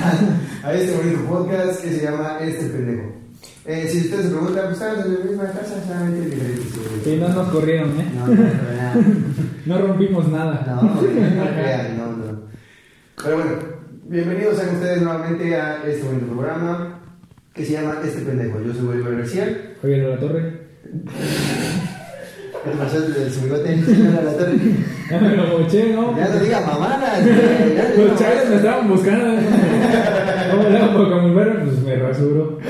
a este bonito podcast que se llama Este Pendejo. Eh, si ustedes se preguntan, pues estamos en la misma casa, solamente diferentes. Sí, no nos corrieron, ¿eh? No, no, no, No rompimos nada. no, no, no, no. Pero bueno, bienvenidos sean ustedes nuevamente a este bonito programa que se llama Este Pendejo. Yo soy Bolívar García. Javier de la Torre. El Marcelo del Subigote, señor de la torre. Ya me lo moché, ¿no? Ya no diga mamadas, Los chavos me estaban buscando. ¿Cómo le hago para camuflar? Pues me rasuro.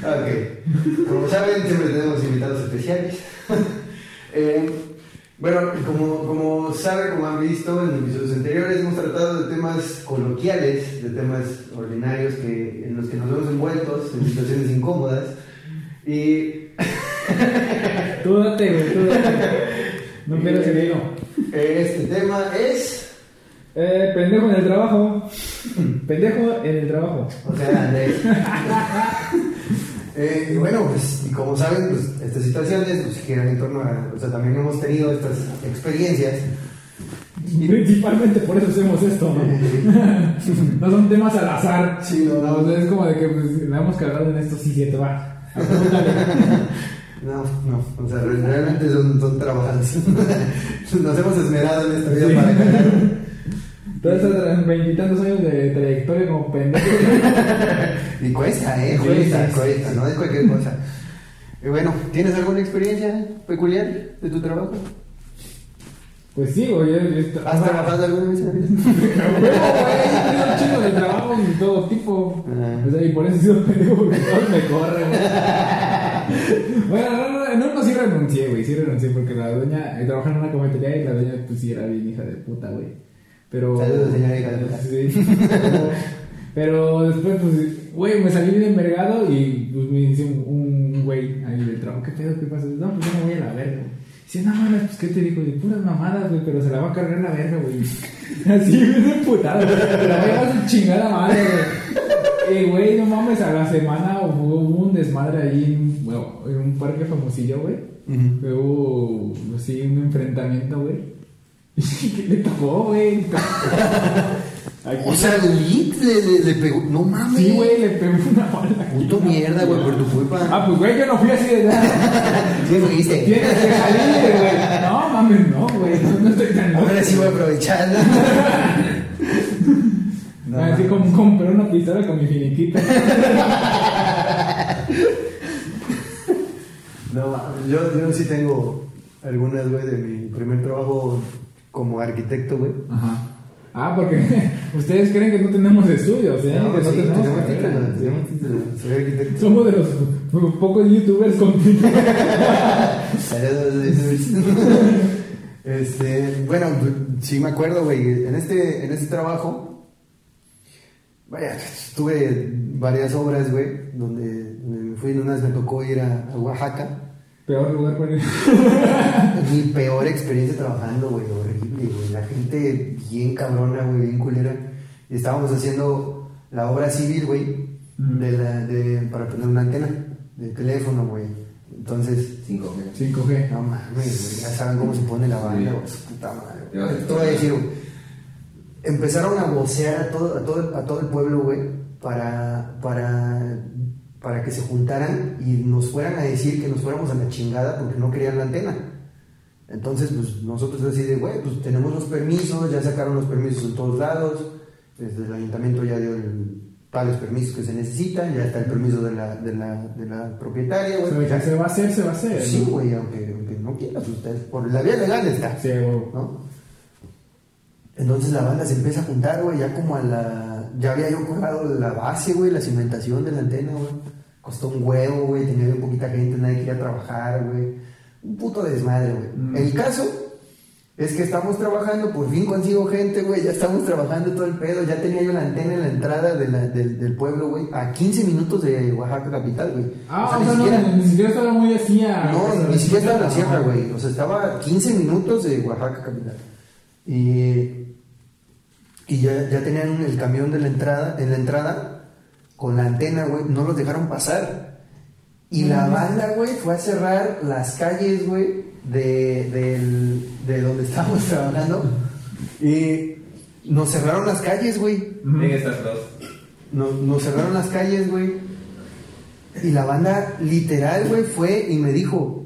Ok. Como saben, siempre tenemos invitados especiales. Eh, bueno, como, como saben, como han visto en episodios anteriores, hemos tratado de temas coloquiales, de temas ordinarios que, en los que nos vemos envueltos en situaciones incómodas. Y Tú date, güey, tú date. No quiero que digo. eh, este tema es. Eh, pendejo en el trabajo. Pendejo en el trabajo. O sea, Andrés. Eh, y bueno, pues, y como saben, pues, estas situaciones pues, giran en torno a. O sea, también hemos tenido estas experiencias. Principalmente por eso hacemos esto, ¿no? No son temas al azar. Sí, no, no. O sea, es como de que pues, la hemos cagado en esto, sí, te va. No, no, o sea, re- realmente son, son trabajados. Nos hemos esmerado en esta vida Sí. para ganar. Esos veintitantos años de trayectoria como pendejo. Y cuesta, ¿eh? Cuesta, sí, cuesta, no es cualquier cosa. Y bueno, ¿tienes alguna experiencia peculiar de tu trabajo? Pues sí, güey. ¿Has trabajado alguna vez en la vida? Huevo, güey, he tenido un chingo de trabajo de todo tipo. O sea, y por eso he sido pendejo, porque todos me corren. Bueno, no, no, en uno sí renuncié, güey, sí renuncié, porque la dueña, eh, trabajaba en una cafetería y la dueña, pues sí era bien hija de puta, güey. Pero. Saludos, señora hija de puta. Sí. Pero, pero después, pues, güey, me salí bien envergado y pues me dice un, güey ahí del trabajo, ¿qué pedo? ¿Qué pasa? No, pues yo me voy a la verga, güey. Dice, no mames, pues qué te dijo, de puras mamadas, güey, pero se la va a cargar la verga, güey. Así, bien emputado. La verga a su chingada madre, güey. Eh, güey, no mames, a la semana hubo un desmadre ahí en, bueno, en un parque famosillo, güey. Hubo, así, un enfrentamiento, güey. ¿Y qué le tocó, güey? O sea, Lit le, le, le pegó. No mames. Sí, güey, le pegó una bala. Puto mierda, güey, por tu culpa. Ah, pues, güey, yo no fui así de nada. Sí, dijiste. Tienes que salir, güey. No, mames, no, güey. No, no estoy tan loco. Ahora sí voy a aprovechar. No, Así como compré una pistola con mi finiquita. No, yo, yo sí tengo algunas, güey, de mi primer trabajo como arquitecto, güey. Ajá. Ah, porque ustedes creen que no tenemos estudios, ¿eh? No, que no sí, tenemos tenemos carrera, título, sí. tenemos título. Soy arquitecto. Somos de los pocos youtubers con título. Saludos, Este, bueno, sí me acuerdo, güey, en este, en este trabajo, vaya, tuve varias obras, güey, donde me fui, en unas me tocó ir a, a Oaxaca. Peor lugar para ir. Mi peor experiencia trabajando, güey, horrible, güey. La gente bien cabrona, güey, bien culera. Y estábamos haciendo la obra civil, güey, de la, de, para poner una antena de teléfono, güey. Entonces, 5 5G. No mames, güey, ya saben cómo se pone la banda, güey, puta madre. Te voy a decir, güey, empezaron a vocear a todo, a todo, a todo el pueblo, güey, para, para, para que se juntaran y nos fueran a decir que nos fuéramos a la chingada porque no querían la antena. Entonces, pues nosotros así de, güey, pues tenemos los permisos, ya sacaron los permisos en todos lados, desde el ayuntamiento ya dio el, tales permisos que se necesitan, ya está el permiso de la, de la, de la propietaria, güey. Ya se va a hacer, se va a hacer. Sí, ¿no? güey, aunque, aunque no quieras usted, por la vía legal está, Sí, güey. ¿no? Entonces la banda se empieza a juntar, güey, ya como a la... Ya había yo colgado la base, güey, la cimentación de la antena, güey. Costó un huevo, güey, tenía bien poquita gente, nadie quería trabajar, güey. Un puto desmadre, güey. Mm. El caso es que estamos trabajando, por fin consigo gente, güey, ya estamos trabajando todo el pedo, ya tenía yo la antena en la entrada de la- del, del pueblo, güey, a 15 minutos de Oaxaca capital, güey. Ah, o ni sea, no, siquiera- ni siquiera estaba muy así a... no, ni siquiera estaba en la sierra, güey. O sea, estaba a 15 minutos de Oaxaca capital. Y, y ya, ya tenían el camión de la entrada, en la entrada, con la antena, güey. No los dejaron pasar. Y la banda, güey, fue a cerrar las calles, güey, de, del- de donde estábamos trabajando. Y nos cerraron las calles, güey. En estas dos. Nos, nos cerraron las calles, güey. Y la banda literal, güey, fue y me dijo,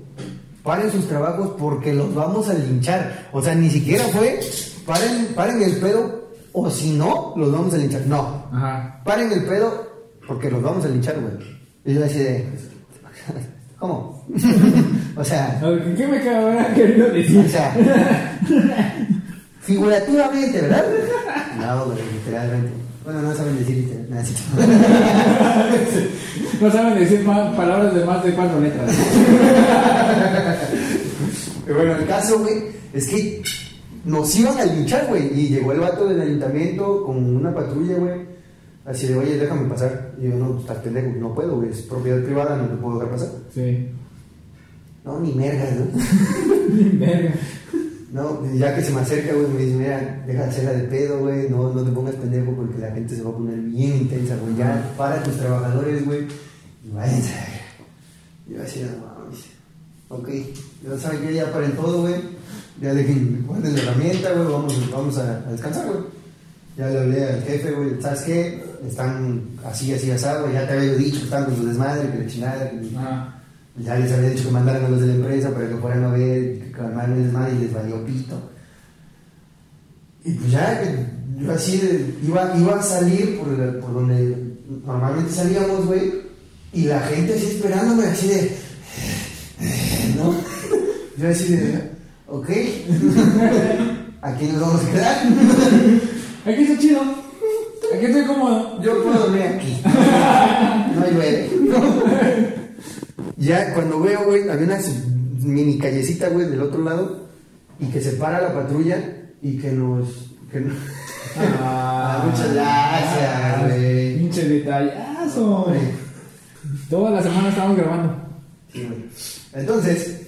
paren sus trabajos porque los vamos a linchar. O sea, ni siquiera fue, paren, paren el pedo o si no, los vamos a linchar. No, Ajá. paren el pedo porque los vamos a linchar, güey. Y yo así de, ¿cómo? o sea, ¿Qué me habrá querido decir? o sea, figurativamente, ¿verdad? No, güey, literalmente. Bueno, no saben decir nada. No saben decir más, palabras de más de cuatro letras. Pero bueno, el caso, güey, es que nos iban a linchar, güey. Y llegó el vato del ayuntamiento con una patrulla, güey. Así de, oye, déjame pasar. Y yo, no, estás pendejo, no puedo, güey. Es propiedad privada, no te puedo dejar pasar. Sí. No, ni merga, ¿no? Verga. No, ya que se me acerca, güey, me dice, mira, deja de hacerla de pedo, güey, no, no te pongas pendejo porque la gente se va a poner bien intensa, güey, ya para tus trabajadores, güey, y váyanse. Yo así, no mames. Ok, ya saben que ya paren todo, güey, ya dejen, guarden la herramienta, güey, vamos, vamos a, a descansar, güey. Ya le hablé al jefe, güey, ¿sabes qué? Están así, así, asado, güey, ya te había dicho, están con su desmadre, que la chingada, que... Ajá. Ya les había dicho que mandaran a los de la empresa para que fueran a ver, que calmaran el desmadre y les valió pito. Y pues ya, yo así de- iba, iba a salir por, por donde normalmente salíamos, güey, y la gente así esperándome, así de. ¿No? Yo así de. Ok. Aquí nos vamos a quedar. Aquí está chido. Aquí estoy cómodo. Yo puedo dormir aquí. No llueve. Ya cuando veo, güey, había una mini callecita, güey, del otro lado y que se para la patrulla y que nos. Que nos- Ah, muchas gracias, güey. Pinche detallazo. Güey. Toda la semana estábamos grabando. Sí, güey. Entonces,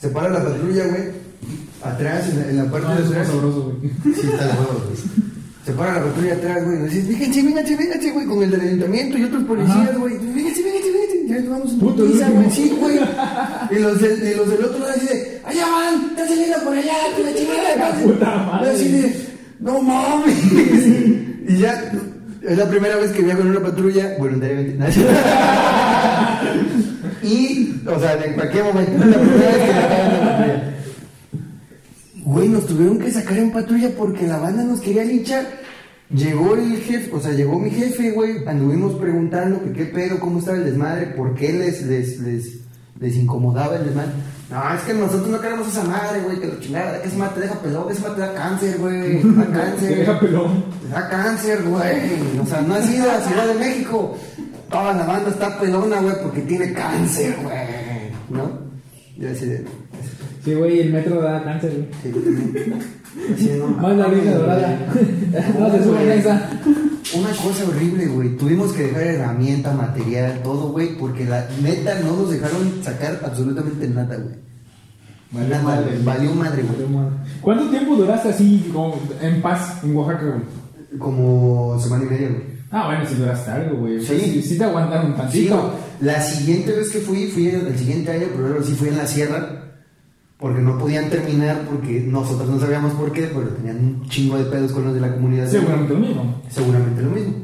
se para la patrulla, güey, atrás, en la, en la parte No, de atrás. sabroso, güey. Sí, está huevos, güey. Se para la patrulla atrás, güey. y Dice, vénganse, vénganse, vénganse, güey, con el del ayuntamiento y otros policías, güey. Ya Puto, güey. Sí, güey. Y los, del, y los del otro lado así de, allá van, están saliendo por allá, con la chingada. Puta madre. Y así de, no mames. y ya, es la primera vez que viajo en una patrulla, voluntariamente. y, o sea, en cualquier momento, es la primera vez que viajo en una patrulla. Güey, nos tuvieron que sacar en patrulla porque la banda nos quería linchar. Llegó el jefe, o sea, llegó mi jefe, güey. Anduvimos preguntando que qué pedo, cómo estaba el desmadre, por qué les, les, les, les incomodaba el desmadre. No, es que nosotros no queremos esa madre, güey, que lo chingada, que esa madre te deja pelón, que esa madre te da cáncer, güey. Te da cáncer. Te deja pelón. Te da cáncer, güey. O sea, no has ido a la Ciudad de México. Toda la banda está pelona, güey, porque tiene cáncer, güey. ¿No? Yo así de. Sí, güey, el metro da cáncer, güey. Sí, mames, línea dorada. No se güey. esa. Una cosa horrible, güey. Tuvimos que dejar herramienta, material, todo, güey, porque la neta no nos dejaron sacar absolutamente nada, güey. Valió Nada, madre. Valió madre, güey. ¿Cuánto tiempo duraste así como en paz en Oaxaca, güey? Como semana y media, güey. Ah, bueno, si duraste algo, güey. Sí. sí. sí te aguantaron Sí, tantito. güey. la siguiente vez que fui, fui el, el siguiente año, pero sí fui en la sierra, porque no podían terminar, porque nosotros no sabíamos por qué, pero tenían un chingo de pedos con los de la comunidad. Seguramente lo mismo. Seguramente lo mismo.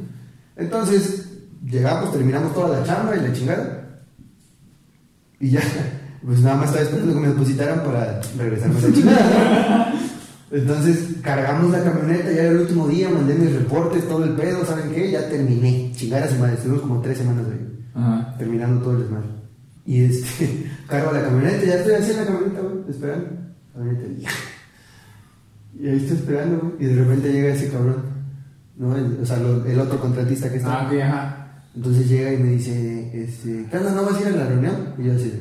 Entonces, llegamos, terminamos toda la chamba y la chingada. Y ya, pues nada más estaba esperando que me depositaran para regresarme a la chingada. ¿no? Entonces, cargamos la camioneta, ya era el último día, mandé mis reportes, todo el pedo, ¿saben qué? Ya terminé. Chingada semana, estuvimos como tres semanas ahí, Ajá. terminando todo el desmadre. Y este, cargo la camioneta, ya estoy así en la camioneta, güey, esperando. Camioneta, y, ahí estoy esperando, güey, y de repente llega ese cabrón, ¿no? El- o sea, lo- el otro contratista que está. Ah, ok, ajá. Entonces llega y me dice, este, ¿qué onda? ¿No vas a ir a la reunión? Y yo así,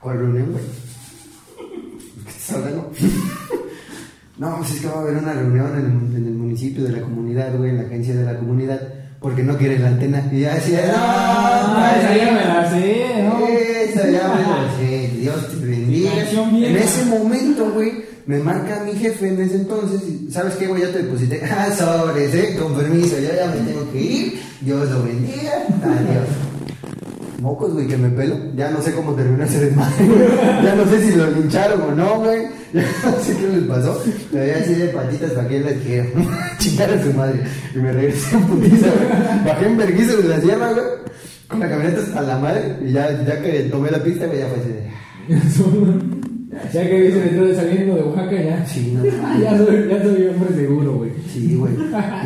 ¿cuál reunión, güey? ¿Qué estás hablando? no, pues es que va a haber una reunión en, en el municipio de la comunidad, güey, en la agencia de la comunidad, porque no quieren la antena. Y yo así, Ah, esa ya me la sé, ¿no? Esa ya me la sé, Dios te bendiga. En ese momento, güey, me marca mi jefe en ese entonces, y, ¿sabes qué, güey? Ya te deposité. Ah, sobres, eh, con permiso, yo ya me tengo que ir. Dios lo bendiga. Adiós. Mocos, güey, que me pelo. Ya no sé cómo terminó ese desmadre. Ya no sé si lo lincharon o no, güey. Ya no sé qué les pasó. Me veía así de patitas para que les que chingar a su madre. Y me regresé en putiza, güey. Bajé en verguizo de la sierra, güey. Con la camioneta hasta la madre. Y ya, ya que tomé la pista, güey, ya fue así de. Ya que dice dentro de saliendo de Oaxaca, ya. Sí, no, ya, soy, ya soy hombre seguro, güey. Sí, güey.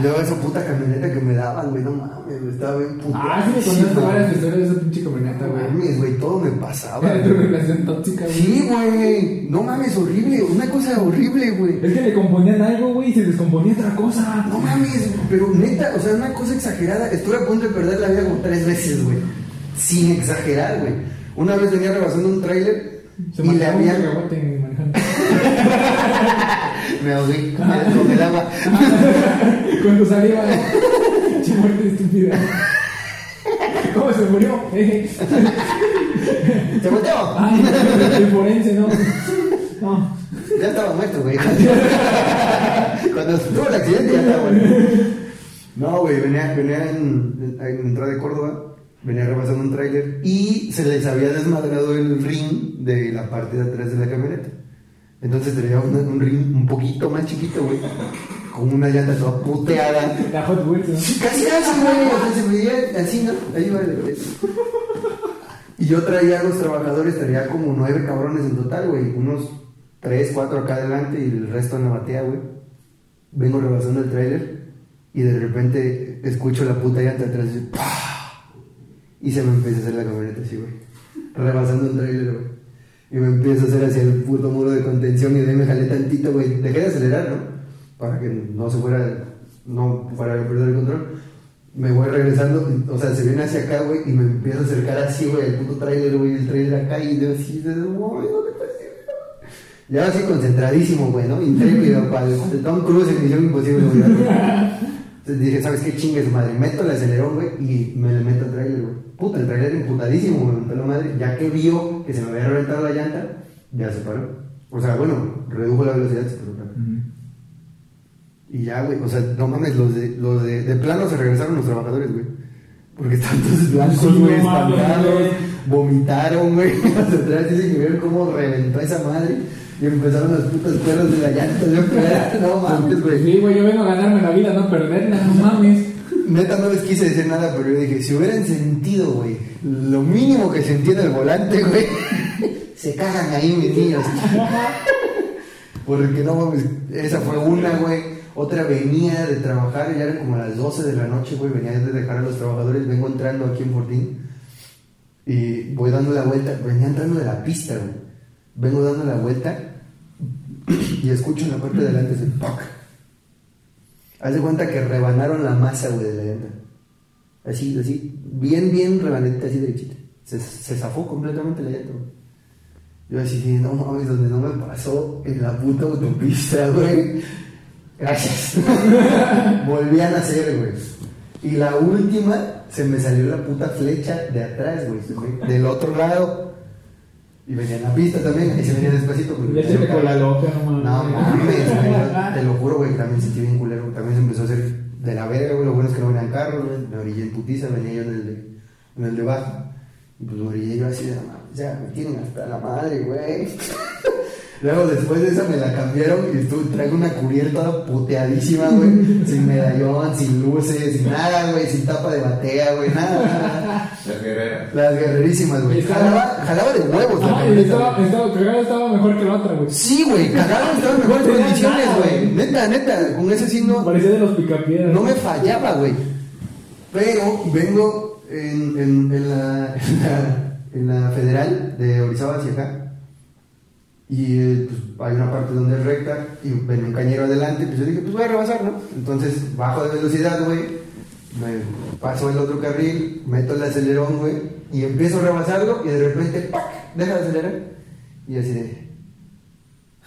Luego esa puta camioneta que me daban, güey, no mames, güey, estaba bien puta. Ah, sí me contaste varias historias de esa pinche camioneta, No güey. mames, güey, todo me pasaba. Era tu relación tóxica, güey. Sí, güey. No mames, horrible. Una cosa horrible, güey. Es que le componían algo, güey, y se descomponía otra cosa. No mames, pero neta, o sea, una cosa exagerada. Estuve a punto de perder la vida como tres veces, güey. Sin exagerar, güey. Una vez venía rebasando un tráiler Se y un había... Me ahogué con el, con el agua. Con tu saliva. Che muerte estúpida. ¿Cómo se murió? Eh. ¿Se volteó? Ay, el forense, no. No. Ya estaba muerto, güey. Cuando tuvo el accidente ya estaba muerto. No, güey, venía, venía en, en entrada de Córdoba, venía rebasando un tráiler y se les había desmadrado el ring de la parte de atrás de la camioneta. Entonces traía un, un ring un poquito más chiquito, güey, con una llanta toda puteada. La Hot Wheels, ¿no? Casi casi, güey, o sea, se veía así, ¿no? Ahí va el Y yo traía a los trabajadores, traía como nueve cabrones en total, güey. Unos tres, cuatro acá adelante y el resto en la batea, güey. Vengo rebasando el tráiler y de repente escucho la puta llanta atrás y, ¡pah! Y se me empieza a hacer la camioneta así, güey. Rebasando el tráiler, güey. Y me empiezo a hacer hacia el puto muro de contención y de ahí me jalé tantito, güey. Dejé de acelerar, ¿no? Para que no se fuera, no fuera a perder el control. Me voy regresando, o sea, se viene hacia acá, güey, y me empiezo a acercar así, güey, el puto trailer, güey, el trailer acá, y yo así, de, "Uy, ¿dónde güey?". Ya así concentradísimo, güey, ¿no? Intrépido, para el Tom Cruise en Misión Imposible, güey. Entonces dije, ¿sabes qué chingue su madre? Meto el acelerón, güey, y me le meto al trailer, güey. Puta, el trailer emputadísimo, güey, me la madre. Ya que vio que se me había reventado la llanta, ya se paró. O sea, bueno, redujo la velocidad, se paró. Y ya, güey, o sea, no mames, los de, los de, de plano se regresaron los trabajadores, güey. Porque están todos blancos, Sí, güey, espantados, güey. vomitaron, güey. Los de atrás dicen que vieron cómo reventó esa madre y empezaron los putos perros de la llanta. Yo, no mames, güey. Sí, güey, yo vengo a ganarme la vida, no perderla, no mames. Neta, no les quise decir nada, pero yo dije, si hubieran sentido, güey, lo mínimo que sentí en el volante, güey, se cagan ahí mis niños. Porque no mames, esa fue una, güey. Otra venía de trabajar, ya eran como las 12 de la noche, güey, venía de dejar a los trabajadores, vengo entrando aquí en Fortín y voy dando la vuelta, venía entrando de la pista, güey. Vengo dando la vuelta y escucho en la parte de adelante ese. Haz de cuenta que rebanaron la masa, güey, de la llanta. Así, así, bien, bien rebanadita, así derechita. Se, se zafó completamente la llanta, güey. Yo así, sí, no mames, donde no me pasó en la puta autopista, güey. Gracias. Volví a nacer, güey. Y la última, se me salió la puta flecha de atrás, güey. Del otro lado. Y venía en la pista también, ahí se venía despacito. porque se me con la loca, no mames. no Te lo juro, güey, que también sentí bien culero. También se empezó a hacer de la verga, güey. Lo bueno es que no venían carros, güey. Me orillé en putiza, venía yo en el de, en el de bajo. Y pues me orillé yo así de, "No mames, ya me tienen hasta la madre, güey. Luego después de esa me la cambiaron y estuve, traigo una cubierta puteadísima, güey. sin medallón, sin luces, sin nada, güey. Sin tapa de batea, güey. Nada, nada. Las guerreras. Las guerrerísimas, güey. Jalaba, jalaba de huevos la Ah, y camioneta, estaba, güey. estaba, cagado estaba mejor que la otra, güey. Sí, güey, cagaron, estaba en mejores No tenía condiciones, güey. güey. Neta, neta, con ese sí no, Parecía de los picapiedras. no me fallaba, güey. Pero vengo en, en, en la, en, la, en la federal de Orizaba hacia acá. Y eh, pues, hay una parte donde es recta y ven un cañero adelante. Pues yo dije, pues voy a rebasar, ¿no? Entonces bajo de velocidad, güey. Me paso el otro carril, meto el acelerón, güey. Y empiezo a rebasarlo y de repente, ¡pac! Deja de acelerar. Y así de.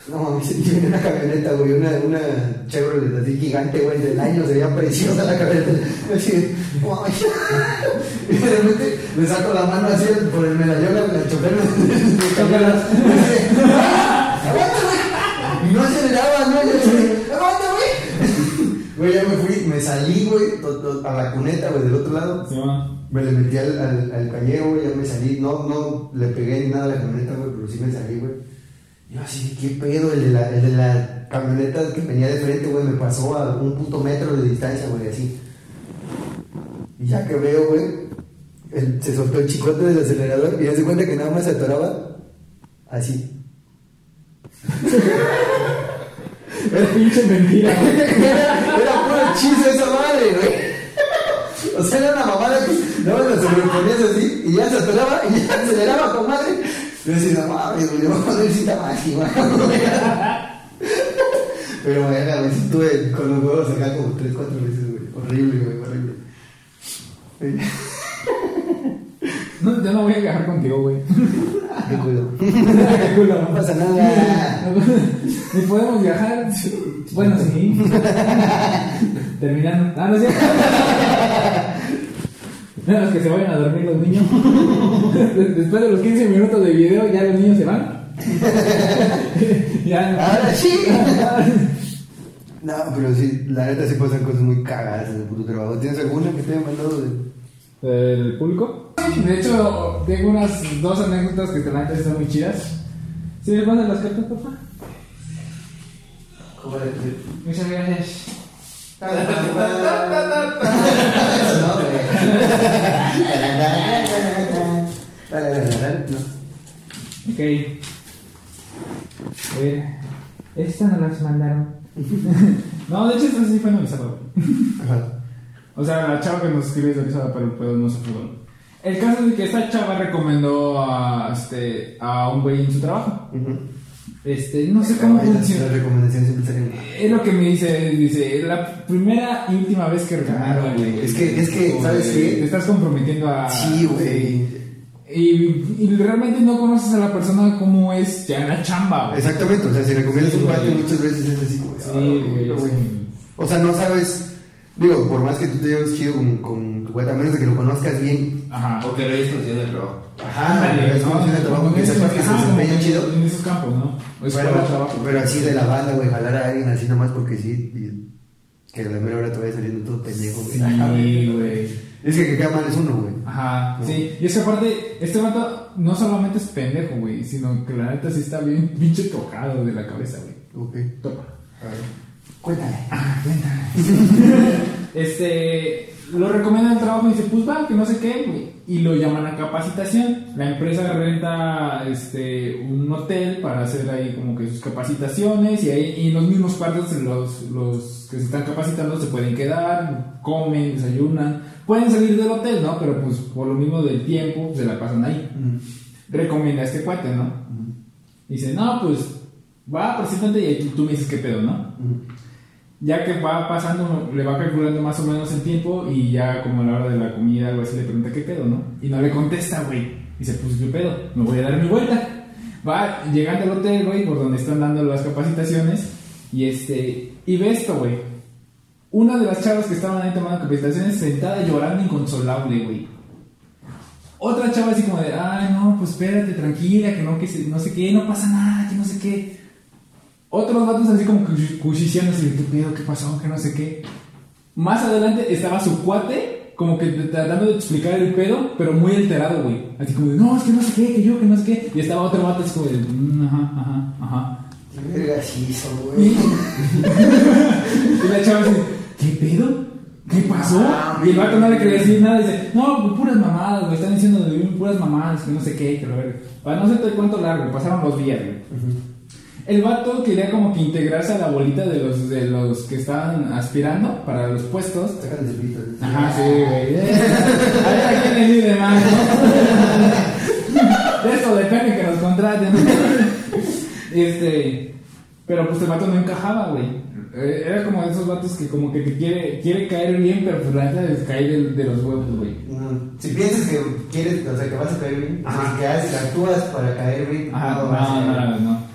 No mames, y viene una camioneta, güey, una, una Chevrolet así gigante, güey, del año, se veía preciosa la camioneta. Así, "Guay". Y de repente le saco la mano así por el medallón al chofer de camionetas. Y dice, "Ah, ¡Aguanta, güey! Y no aceleraba, ¿no? Yo ¡Aguanta, güey! Güey, ya me fui, me salí, güey, a la cuneta, güey, del otro lado. Va. Me le metí al, al, al cañero, güey, ya me salí. No, no le pegué ni nada a la camioneta, güey, pero sí me salí, güey. Yo así, ¿qué pedo? El de, la, el de la camioneta que venía de frente, güey, me pasó a un punto metro de distancia, güey, así. Y ya que veo, güey, el- se soltó el chicote del acelerador y ya se cuenta que nada más se atoraba así. Es pinche mentira, era, era puro hechizo esa madre, güey. O sea, era una mamada que no me lo sobreponías así y ya se atoraba y ya aceleraba con madre. Yo decía, no mames, a ver si está mágica. Pero bueno, güey, sí estuve con los huevos acá como 3, 4 veces, güey. Horrible, güey, horrible. No, yo no voy a viajar contigo, güey. Qué culo. Qué culo. No pasa nada. Ni podemos viajar. Bueno, sí. Terminando. Ah, no es cierto. Nada más que se vayan a dormir los niños. Después de los 15 minutos de video, ya los niños se van. ya. Ahora sí. No, pero sí, la neta sí pasan cosas muy cagadas en el puto trabajo. ¿Tienes alguna que te haya mandado de.? ¿El público? De hecho, tengo unas dos anécdotas que te la están muy chidas. ¿Sí me mandas las cartas, le Muchas gracias. No. Ok. A ver. Estas no las mandaron. no, de hecho, esta sí fue analizada. O sea, la chava que nos escribe es analizada, pero pedo no se fue. El caso es que esta chava recomendó a, este, a un güey en su trabajo. Este, no sé cómo funciona. Es lo que me dice, dice, la primera y última vez que Claro, güey. es que- es que, ¿sabes qué? Te estás comprometiendo a... Sí, güey. Y, y realmente no conoces a la persona como es ya en la chamba, güey. Exactamente, o sea, si recomiendas Sí, un muchas veces es así, güey. Sí, ah, güey. O sea, no sabes, digo, por más que tú te lleves chido con, con tu cuate, a menos de que lo conozcas bien. Ajá. O que lo hayas conocido el trabajo. Ajá, es si en el trabajo que sepas que se desempeña chido. En esos campos, ¿no? O escuela, Pero, trabajo. pero así de la banda, güey, jalar a alguien así nomás porque sí, y que a la mera hora te vaya saliendo todo pendejo, güey. Sí, güey. Es que que queda mal es uno, güey. Ajá, No. sí. Y es que aparte, este vato no solamente es pendejo, güey, sino que la neta sí está bien pinche tocado de la cabeza, güey. Ok. Topa. A ver. Cuéntame. Ah, cuéntame. este, lo recomiendan el trabajo y dice, pues va, que no sé qué. Y lo llaman a capacitación. La empresa renta este, un hotel para hacer ahí como que sus capacitaciones y ahí y en los mismos cuartos los, los que se están capacitando se pueden quedar, comen, desayunan. Pueden salir del hotel, ¿no? Pero pues por lo mismo del tiempo se la pasan ahí. Recomienda a este cuate, ¿no? Dice, no, pues va, preséntate y tú me dices qué pedo, ¿no? Ya que va pasando, le va calculando más o menos el tiempo y ya como a la hora de la comida algo así le pregunta qué pedo, ¿no? Y no le contesta, güey. Dice, pues qué pedo, me voy a dar mi vuelta. Va llegando al hotel, güey, por donde están dando las capacitaciones y este, y ve esto, güey. Una de las chavas que estaban ahí tomando capacitaciones sentada llorando inconsolable, güey. Otra chava así como de, ay, no, pues espérate, tranquila, que no, que se- no sé qué, no pasa nada, que no sé qué. Otros vatos así como cuchi- cuchicheándose, ¿qué pedo? ¿Qué pasó? Que no sé qué. Más adelante estaba su cuate, como que tratando de explicar el pedo, pero muy alterado, güey. Así como de, no, es que no sé qué, que yo, que no sé qué. Y estaba otro vato así como de, "Mm, ajá, ajá, ajá. Qué verga sí hizo, Y, güey. y la chava así, ¿qué pedo? ¿Qué pasó? Y el vato no le quería decir nada. Dice, no, pues puras mamadas, güey. Están diciendo de puras mamadas, que no sé qué, que lo verga. Para no hacerte el cuento largo, pasaron los días, güey. El vato quería como que integrarse a la bolita de los, de los que estaban aspirando para los puestos. El. Ajá, sí, güey. A ver a quién le vive más, ¿no? De eso depende que nos contraten. Este. Pero pues el vato no encajaba, güey. Eh, Era como de esos vatos que como que te quiere, quiere caer bien, pero pues la neta caer de, de los huevos, güey. Mm, Si piensas que quieres, o sea, que vas a caer bien, o sea, Ajá. que haces, actúas para caer bien, Ajá, no, no, no, no.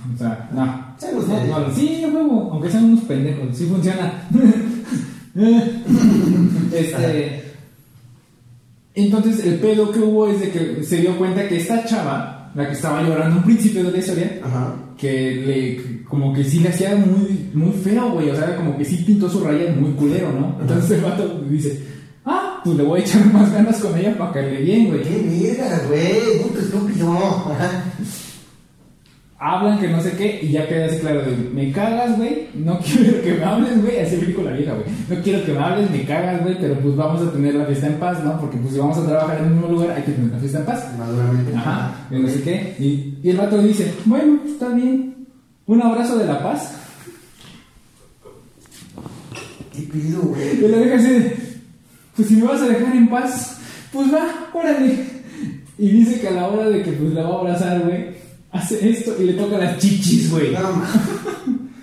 O sea, no. Sí, huevo, aunque sean unos pendejos, sí funciona. este. Entonces, el pedo que hubo es de que se dio cuenta que esta chava, la que estaba llorando un principio de la historia, Ajá. que le, como que sí le hacía muy, muy feo, güey, o sea, como que sí pintó su raya muy culero, ¿no? Entonces el vato dice, ah, pues le voy a echar más ganas con ella para caerle bien, güey. Qué verga, güey, puto estúpido. Ajá. Hablan que no sé qué y ya queda así claro de, me cagas, güey, no quiero que me hables, güey, así la vieja, güey, no quiero que me hables, me cagas, güey, pero pues vamos a tener la fiesta en paz, ¿no? Porque pues si vamos a trabajar en el mismo lugar hay que tener la fiesta en paz. Maduramente. Ajá, y no sé qué, y, y el vato dice, bueno, está bien, un abrazo de la paz. ¿Qué pido, güey? Y la vieja así de, pues si me vas a dejar en paz, pues va, órale. Y dice que a la hora de que pues la va a abrazar, güey, hace esto y le toca las chichis, güey. No.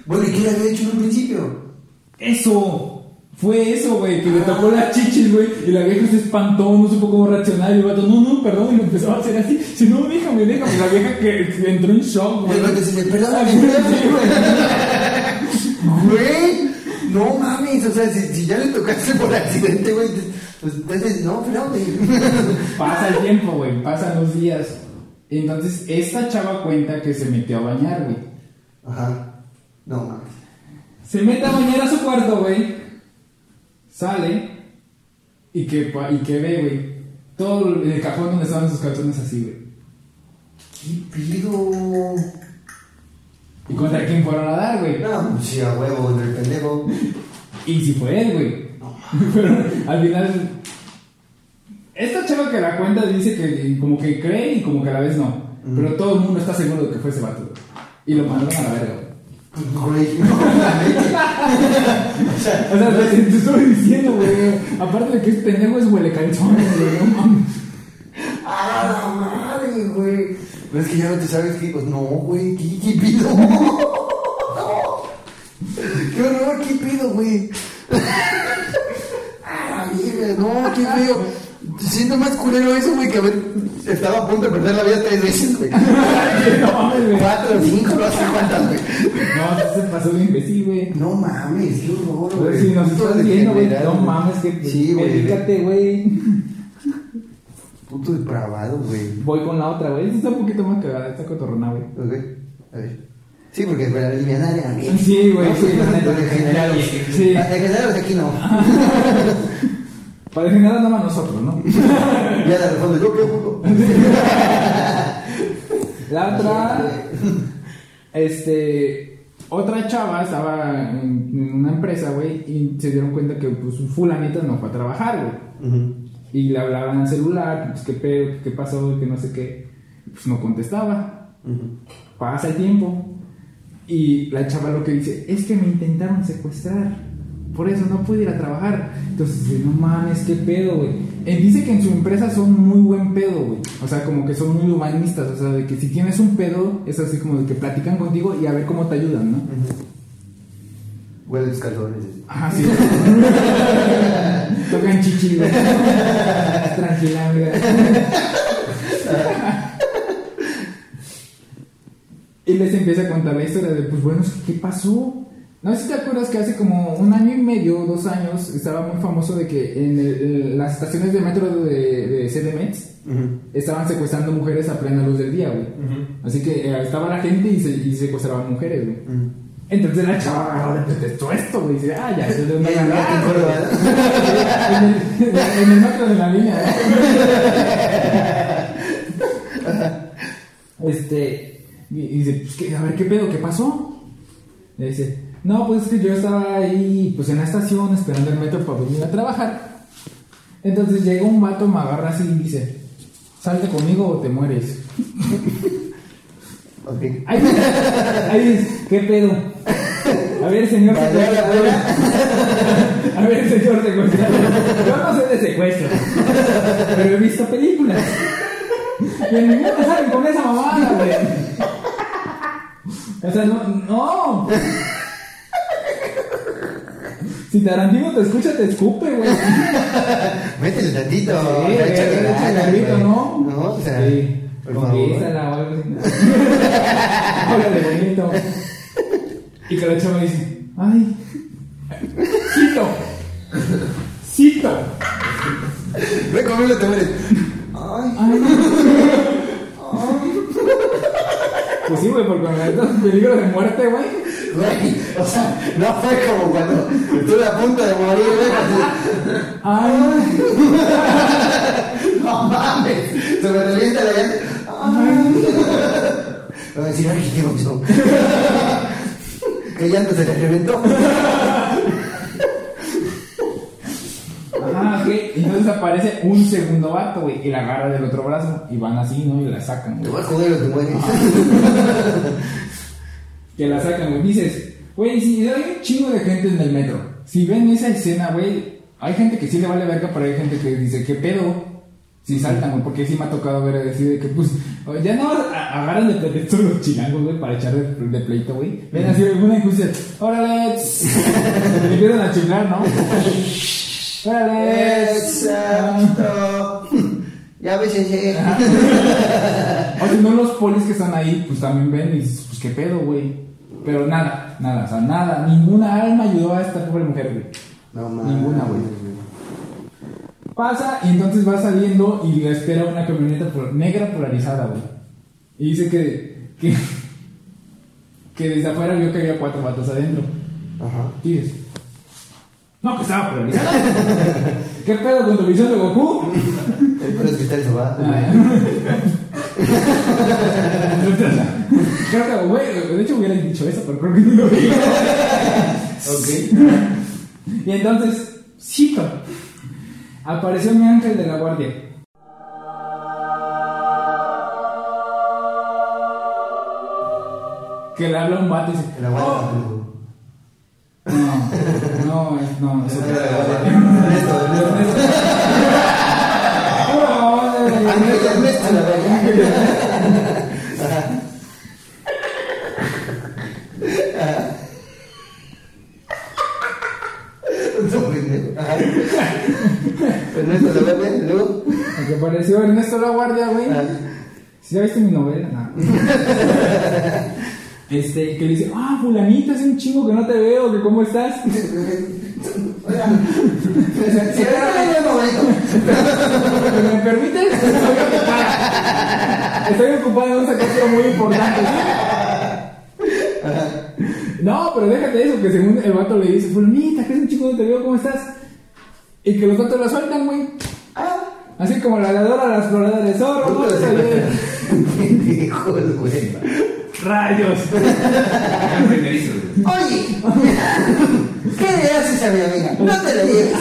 Bueno, ¿y qué le había hecho en un principio? Eso. Fue eso, güey, que le tocó las chichis, güey, y la vieja se espantó, no supo cómo reaccionar, y el vato, no, no, perdón, y lo empezó a hacer así, si no, déjame, déjame, la vieja que, que entró en shock, güey. el vato Sí, perdóname. Güey, no mames, o sea, si, si ya le tocaste por accidente, güey, pues entonces, no, perdóname. Pasa el tiempo, güey, pasan los días. Entonces, esta chava cuenta que se metió a bañar, güey. Ajá, no mames. Se mete a bañar a su cuarto, güey. Sale. Y que, y que ve, güey. Todo el cajón donde estaban sus calzones así, güey. ¿Qué pido? ¿Y contra quién fueron a dar, güey? No, pues sí, a huevo, del pendejo. Y si fue él, güey. Pero al final. Esta chava que la cuenta dice que como que cree y como que a la vez no. Pero todo el mundo está seguro de que fue ese vato. Y lo mandaron a la verga, güey. No. O sea, O sea, te, te estoy diciendo, güey. Aparte de que este pendejo es huele calzones, güey. No mames. ¡Ah, la madre, güey! Pero es que ya no te sabes qué. Pues no, güey, ¿qué, qué pido? ¡Qué horror, qué pido, güey! ¡Ah, la mierda! No, qué feo. Siento más culero eso, güey, que haber. Estaba a punto de perder la vida tres veces, güey. No mames, güey. Cuatro, cinco, no sé cuántas, güey. No, se pasó de imbécil, güey. No mames, qué horror, güey. Si nos estás viendo, güey, no mames, que Sí, güey. Dedícate, güey. Puto depravado, güey. Voy con la otra, güey. Esta está un poquito más cagada, esta cotorrona, güey. Ok, a ver. Sí, porque para aliviar a mí. Sí, güey, sí, la. Sí. Ah, Degenerados aquí no. Para degenerar nada más nosotros, ¿no? Ya de fondo, yo qué puto. La otra, este, otra chava estaba en, en una empresa, güey, y se dieron cuenta que, pues, un fulanito no fue a trabajar, güey. Y le hablaban al celular, pues, qué pedo, qué pasó, que no sé qué. Pues no contestaba. Pasa el tiempo. Y la chava lo que dice, es que me intentaron secuestrar. Por eso no pude ir a trabajar. Entonces, no mames, qué pedo, güey. Él dice que en su empresa son muy buen pedo, güey. O sea, como que son muy humanistas. O sea, de que si tienes un pedo, es así como de que platican contigo y a ver cómo te ayudan, ¿no? Huele los calzones. Ajá, sí. Tocan chichi, güey. Tranquila, güey. Y les empieza a contar la historia de, pues bueno, ¿qué pasó? No sé si te acuerdas que hace como un año y medio, dos años, estaba muy famoso de que en, el- en las estaciones de metro de, de CDMX estaban secuestrando mujeres a plena luz del día, güey. Así que eh, estaba la gente y, se, y secuestraban mujeres, güey. Entonces la chava agarró de pretexto esto, güey. y Dice, ah, ya, eso de una en, el, en el metro de la línea. ¿eh? este, y, y dice, pues, ¿qué? a ver, ¿qué pedo? ¿Qué pasó? Le dice, no, pues es que yo estaba ahí, pues en la estación, esperando el metro para venir a trabajar. Entonces llega un vato, me agarra así y dice, salte conmigo o te mueres. Ok. Ahí, ahí ¿qué pedo? A ver, señor Vale. A ver, señor secuestrador. Yo no sé de secuestro, pero he visto películas. Y en ninguna salen con esa mamada, güey. O sea, no, no. Si Tarantino te escucha, te escupe, güey. Métele tantito. Sí, échale tantito. ¿no? No, o sea. Sí. por favor. Confiésala o algo así. Háblale bonito. Y que la chava dice, ay, cito, cito, Ven conmigo, te mueres. Ay, ay, Pues sí, güey, porque con estos peligros de muerte, güey. Güey, o sea, no fue como cuando estuve a punto de morir, güey. Ay, No mames, se me revienta la llanta. Voy a decir, ay, ¿qué pasó? ¿Qué llanta se le reventó? ah, ok. Entonces aparece un segundo vato, güey, y la agarra del otro brazo. Y van así, ¿no? Y la sacan, Te voy a joder o te mueres. Que la sacan, güey. Dices, güey, si hay un chingo de gente en el metro. Si ven esa escena, güey, hay gente que sí le vale verga, pero hay gente que dice, ¿qué pedo? Si saltan, güey, porque sí me ha tocado ver decir de que, pues, ya no agarran de pretexto los chilangos, güey, para echar de, pleito, güey. Ven así alguna injusticia, órale, y empiezan a chingar, ¿no? órale. Exacto. Ya ves ese. O si no, los polis que están ahí, pues también ven y dices, pues, ¿qué pedo, güey? Pero nada, nada, o sea, nada, ninguna alma ayudó a esta pobre mujer, güey. No mames. Ninguna, güey. Pasa y entonces va saliendo y le espera una camioneta por- negra polarizada, güey. Y dice que, que, que desde afuera vio que había cuatro vatos adentro. Ajá. ¿Qué dices? No, que estaba polarizada. ¿Qué pedo con tu visión de Goku? El pelo es cristal se va. Creo que, güey, de hecho hubiera dicho eso, pero creo que no lo dijo. Ok. Y entonces, cito, apareció mi ángel de la guardia. Que le habla un vato y dice, La guarda. "Oh". No, no, es- no, es otra Ernesto, Ernesto. Ángel Ernesto, la. Ajá. Ernesto, la y Luego. Apareció Ernesto la guardia, güey. Ah. ¿Sí ya viste mi novela? No. Este, que le dice, ah, fulanita, hace un chingo que no te veo, que cómo estás. Oiga. Si. ¿Me permites? Estoy ocupada. Estoy ocupada en un secuestro muy importante. No, pero déjate eso, que según el vato le dice, fulanita, que hace un chingo que no te veo, ¿cómo estás? Y que los vatos la sueltan, güey. Ah. Así como la ladora, la exploradora de zorro, ¿no? Pendejos, güey. Rayos. Oye, ¿qué le haces a mi amiga? No te la lleves.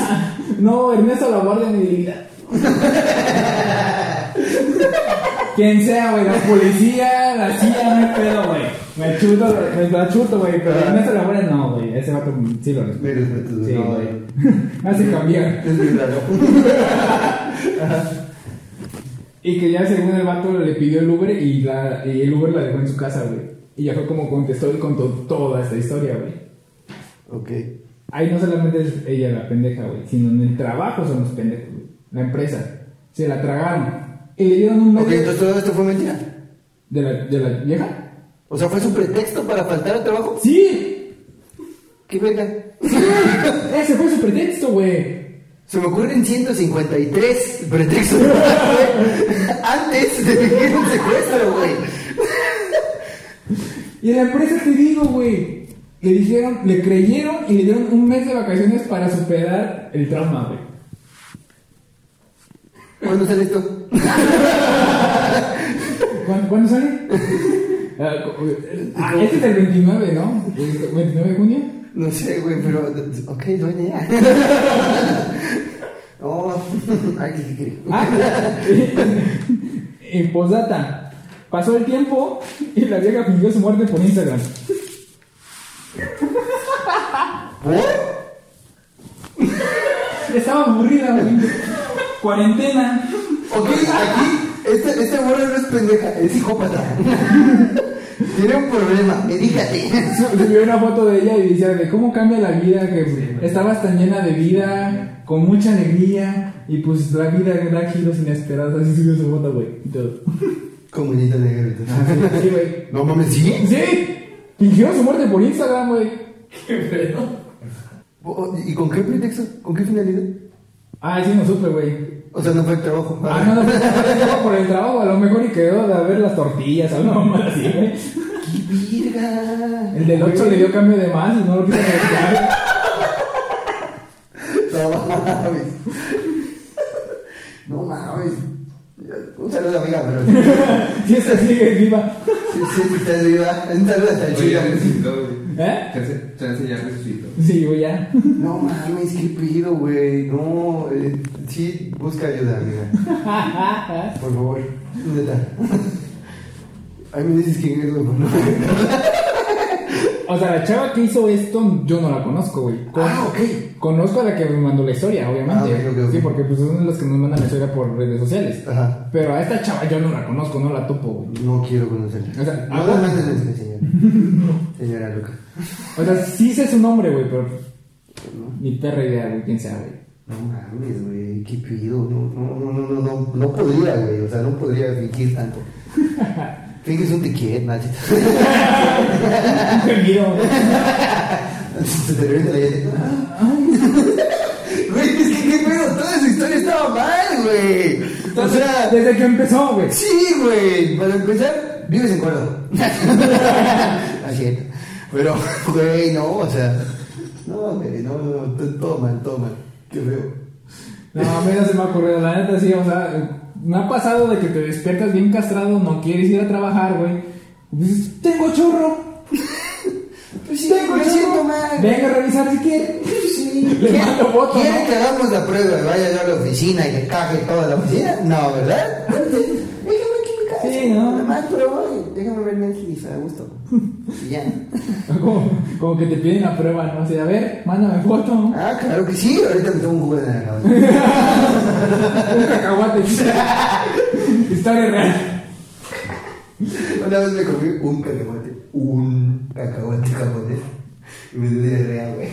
No, Ernesto la guardia mi vida. Quien sea, güey, la policía, la CIA, no hay pedo, güey. Me chuto, me la chuto, güey, pero Ernesto la guardia no, güey. Ese vato sí lo respeto. Sí, no, güey. Me hace cambiar. Es raro. Y que ya según el vato le pidió el Uber y, la, y el Uber la dejó en su casa, güey. Y ya fue como contestó y contó toda esta historia, güey. Ok. Ahí no solamente es ella la pendeja, güey, sino en el trabajo son los pendejos, güey. La empresa. Se la tragaron. Y le dieron un Ok, entonces todo esto fue mentira. de, la, de la vieja. O sea, fue su pretexto para faltar al trabajo. ¡Sí! ¿Qué verga? Ese fue su pretexto, güey. Se me ocurren 153 pretextos antes de vivir un secuestro, güey. Y en la empresa te digo, güey. Le dijeron, le creyeron y le dieron un mes de vacaciones para superar el trauma, güey. ¿Cuándo sale esto? ¿Cuándo, ¿cuándo sale? Ah, ah, este es el 29, ¿no? ¿El 29 de junio? No sé, güey, pero. Ok, dueña ya. Oh, ay, ¿qué quiere? Ah, en posdata. Pasó el tiempo y la vieja fingió su muerte por Instagram. ¿Por? Estaba aburrida, güey. Cuarentena. Ok, aquí, este, este morro no es pendeja, es psicópata. Tiene un problema, medícate. Subió una foto de ella y decía de cómo cambia la vida, que estabas tan llena de vida, con mucha alegría, y pues la vida da giros inesperados. Así subió su foto, güey. Y todo. Comunista negro. Sí, güey. No mames, ¿sí? Sí, fingió su muerte por Instagram, güey. Qué pedo. Oh, ¿Y con qué pretexto? ¿Con qué finalidad? Ah, sí, no supe, güey. O sea, no fue el trabajo. Ah, no, no, no, por el trabajo, a lo mejor y quedó de ver las tortillas, o no, más así, güey. ¡Qué virga! El del 8 le dio cambio de más y no lo quiso negociar. No mames. No mames. Un saludo, amiga, pero. Si esta sigue viva. Sí, sí, estás viva. Un saludo hasta el chico. ¿Eh? Chance, chance ya resucitó. Sí, güey, ya. No mames, qué pido, güey. No, eh, sí, busca ayuda, amiga. Por favor, neta. Ay, me dices quién es, güey. O sea, la chava que hizo esto, yo no la conozco, güey. Con- Ah, ok. Conozco a la que me mandó la historia, obviamente. Ah. Sí, porque pues son los que nos mandan la historia por redes sociales. Ajá. Pero a esta chava yo no la conozco, no la topo, güey. No quiero conocerla. O sea, no la mandes mensaje, señora. Señora Luca. O sea, sí sé su nombre, güey, pero ni perra idea, güey, quién sea, güey. No mames, güey, qué pido. No, no, no, no, no, no, no podría, güey. O sea, no podría fingir tanto. Te quiero, Nachito. Un gemido, güey. Se te revienta la. Güey, es que qué pedo, toda esa historia estaba mal, güey. O sea, Desde que empezó, güey. sí, güey. Para empezar, vives en cuerdo. Así es. Pero, güey, no, o sea. No, güey, no, no, todo mal, todo mal. Qué feo. No, a mí no se me ha ocurrido, la neta sí, o sea, me ha pasado de que te despiertas bien castrado, no quieres ir a trabajar, güey. Dices, tengo churro. Pues sí, tengo me churro. siento mal. Venga a revisar si quiere. Sí. Le mando foto, ¿Quiere que hagamos la prueba y vaya yo a la oficina y le caje toda la oficina? No, ¿verdad? Déjame aquí en mi casa. Sí, ¿no? Nada más, pero. Déjame ver Netflix a gusto. Ya. Como, como que te piden la prueba, ¿no? O sea, a ver, mándame foto. Ah, claro que sí. Ahorita me tomo un jugo de naranja. Un cacahuate. Historia real. Una vez me comí un cacahuate. Un cacahuate japonés. Y me dio diarrea, güey.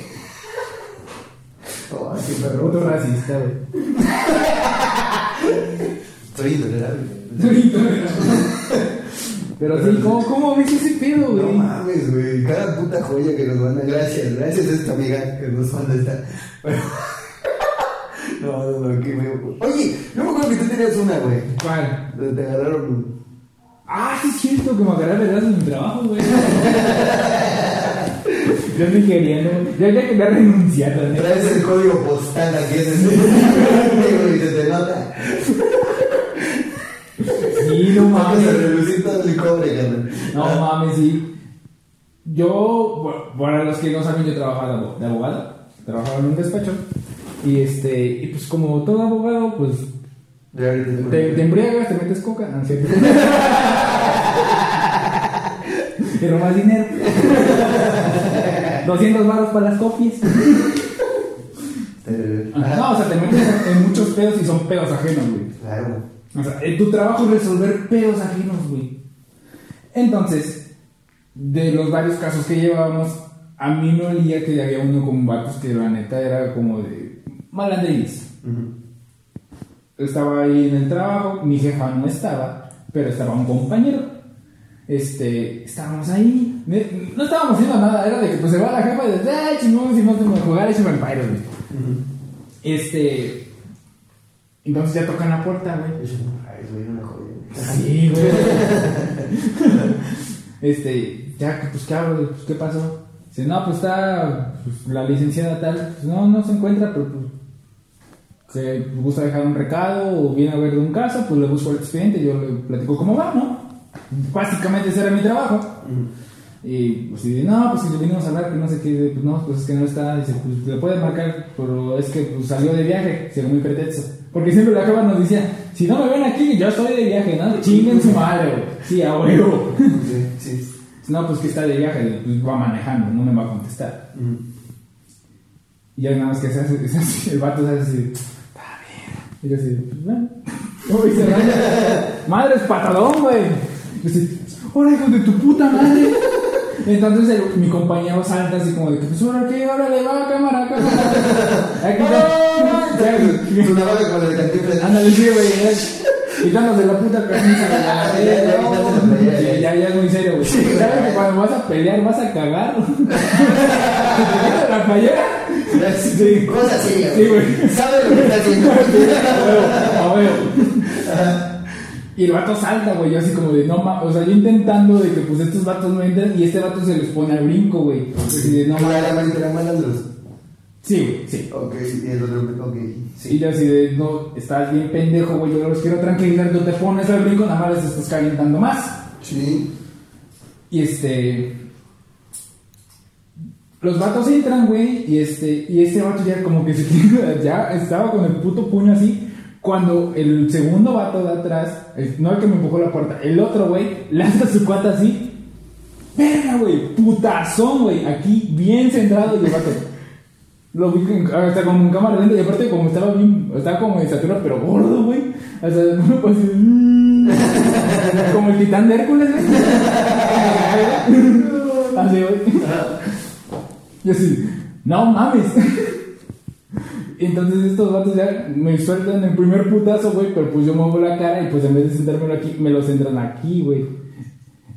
Oh, qué perro. Puto racista, güey. Soy intolerable. Pero sí, ¿cómo, cómo ves ese pedo, No güey? mames, güey. Cada puta joya que nos manda. Gracias, gracias a esta amiga que nos manda esta. Pero... No, no, no, qué feo. Oye, no me acuerdo que tú tenías una, güey. ¿Cuál? Te agarraron. Ah, sí es cierto que me agarré verdad en mi trabajo, güey. Yo ni queriendo, güey. Ya, ya quería renunciar, neta. Traes el código postal aquí en el. y se te nota. Sí, no mames. reducir todo el cobre. No mames, sí. Yo, bueno, para los que no saben, yo trabajaba de abo- de abogado. Trabajaba en un despacho. Y este, y pues como todo abogado, pues te, te embriagas, te metes coca, ¿no es cierto? Te robas dinero. 200 baros para las copias. No, o sea, te metes en muchos pedos y son pedos ajenos, güey. Claro. O sea, eh, tu trabajo es resolver pedos ajenos, güey. Entonces, de los varios casos que llevábamos, a mí me olía que había uno con vatos que la neta era como de malandrines. Estaba ahí en el trabajo, mi jefa no estaba, pero estaba un compañero. Este, estábamos ahí, no estábamos haciendo nada, era de que pues se va la jefa y dice, ay, chingón, si no tengo que jugar, échame el pyro, güey. Este, entonces ya tocan la puerta, güey. Ay, güey, una joya. Sí, güey. este, ya, pues, ¿qué hago? Pues, ¿qué pasó? Dice, no, pues está pues, la licenciada tal. Pues, no, no se encuentra, pero pues, se gusta dejar un recado o viene a ver de un caso, pues le busco el expediente, yo le platico cómo va, ¿no? Básicamente ese era mi trabajo. Y pues dice, no, pues si le vinimos a hablar, que no sé qué, pues no, pues es que no está, dice, pues le puede marcar, pero es que pues, salió de viaje, según mi pretexto. Porque siempre la jefa nos decía, si no me ven aquí, yo estoy de viaje, ¿no? Chinguen su madre, güey. Sí, a huevo. Sí, sí. No, pues que está de viaje, pues va manejando, no me va a contestar. Y ya nada más que se hace, se hace- el vato se hace así, está bien. Y yo así, pues bueno. Uy, se raya. Madre es patadón, güey. Y dice, ahora hijo de tu puta madre. Entonces el- mi compañero salta así como de que, pues ahora qué, ahora le va, cámara, cámara. Una vaga con el cantinflas. Ándale, sí, güey. ya, Quitándose la puta camisa. güey, Ya, ya, la es muy serio, güey. ¿Sabes que cuando vas a pelear vas a cagar? La playera. Sí. Cosa seria, Sí, güey. Sabe lo que está haciendo. A huevo. Y el vato salta, güey. Yo así como de, no mames. O sea, yo intentando de que pues estos vatos no entren y este vato se les pone al brinco, güey. Así de, no. Claramente eran malandros. Sí, güey, sí. Ok, y el otro, ok. Sí. Y yo así de, no, estás bien pendejo, güey. Yo los quiero tranquilizar. Tú te pones al brinco, nada más les estás calentando más. Sí. Y este. Los vatos entran, güey, y este, y este vato ya como que se ya estaba con el puto puño así. Cuando el segundo vato de atrás, el- no el que me empujó la puerta, el otro, güey, lanza su cuata así. Verga, güey, putazón, güey, aquí bien centrado y el vato. Lo vi con- hasta como en cámara lenta y aparte como estaba bien, estaba como de estatura pero gordo, güey. Hasta pues, como el titán de Hércules, güey. Así, güey. Y así, no mames. Entonces estos vatos ya me sueltan el primer putazo, güey, pero pues yo muevo la cara y pues en vez de sentármelo aquí, me lo centran aquí, güey.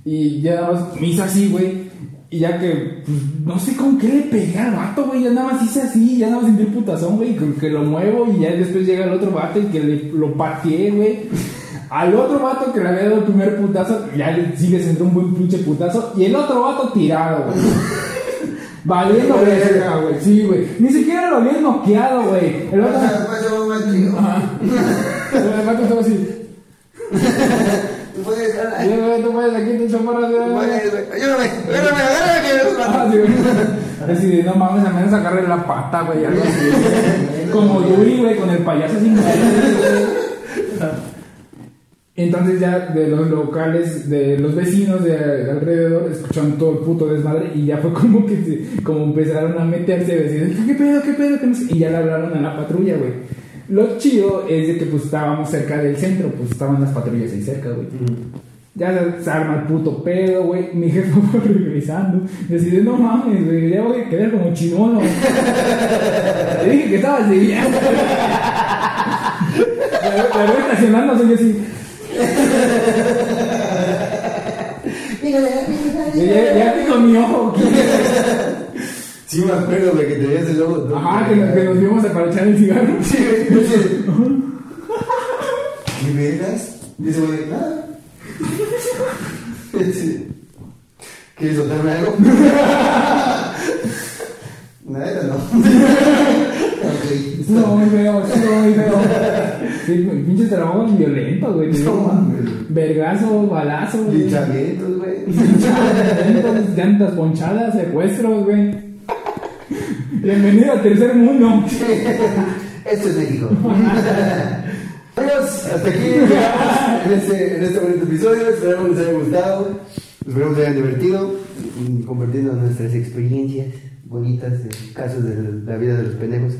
Y ya nada más me hizo así, güey. Y ya que, pues, no sé con qué le pegué al vato, güey. Ya nada más hice así, ya nada más sentí el putazón, güey. Que, que lo muevo y ya después llega el otro vato y que le, lo pateé, güey. Al otro vato que le había dado el primer putazo, ya le sigue centró un buen pinche putazo. Y el otro vato tirado, güey. Valiendo güey. Sí, güey. Ni siquiera lo habían noqueado, güey. El otro. El vato estaba así. Tú puedes. Aquí te Ayúdame, agárrame Ah. Así de, no mames, a menos agarre la pata, güey, algo así. Como Yuri, güey, con el payaso sin Entonces ya de los locales, de los vecinos de, de alrededor, escucharon todo el puto desmadre y ya fue como que se- como empezaron a meterse, a decir, ¿qué pedo, qué pedo? qué no sé?" Y ya le hablaron a la patrulla, güey. Lo chido es de que pues estábamos cerca del centro, pues estaban las patrullas ahí cerca, güey. Ya se- arma el puto pedo, güey. Mi jefe fue regresando. Y así de, no mames, güey, ya voy a quedar como chimono. Le dije que estaba así. La la voy estacionándose así. Ya, ya, tengo mi ojo. Sí, me acuerdo, güey, que te veías el logo. Ajá, que, nos- que nos vimos a para echar el cigarro. Sí, güey. sí. ¿Y vergas? Dice, güey, nada. ¿Quieres soltarme algo? Nada, no. Ok. Estuvo muy feo, estuvo muy feo. Sí, pinche trabajo violento, güey. No mames. Vergazo, balazo, güey. Linchamientos, güey. Llantas, llantas ponchadas, secuestros, güey. Bienvenido al tercer mundo. Esto es México. Amigos, hasta aquí llegamos en este, en este bonito episodio. Esperamos que les haya gustado. Esperamos que hayan divertido compartiendo nuestras experiencias bonitas de casos de la vida de los pendejos.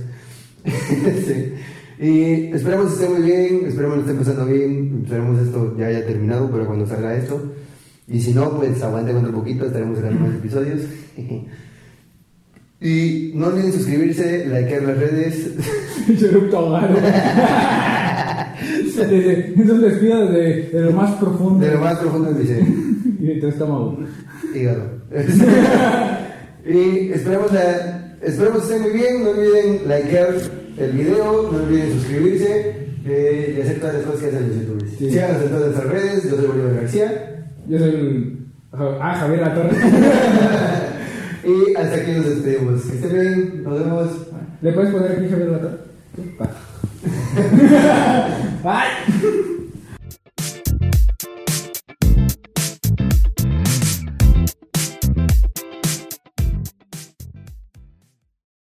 Sí. Y esperamos que esté muy bien, esperamos que esté pasando bien, esperamos esto ya haya terminado, pero cuando salga esto. Y si no, pues aguanten otro poquito, estaremos grabando más episodios. Y no olviden suscribirse, likear las redes. Togaro. Desde- Es un despido de, de lo más profundo. De lo más profundo dice Y de tu estómago. hígado. y esperemos, la, esperemos que estén muy bien. No olviden likear el video, no olviden suscribirse eh, y hacer todas las cosas que hacen los youtubers. Sí. Síganos en todas nuestras redes. Yo soy Bolívar García. Yo soy. Ah, Javier La Torre. Y hasta aquí nos despedimos. Que estén bien. Nos vemos. ¿Le puedes poner aquí Javier La Torre? Va. Bye.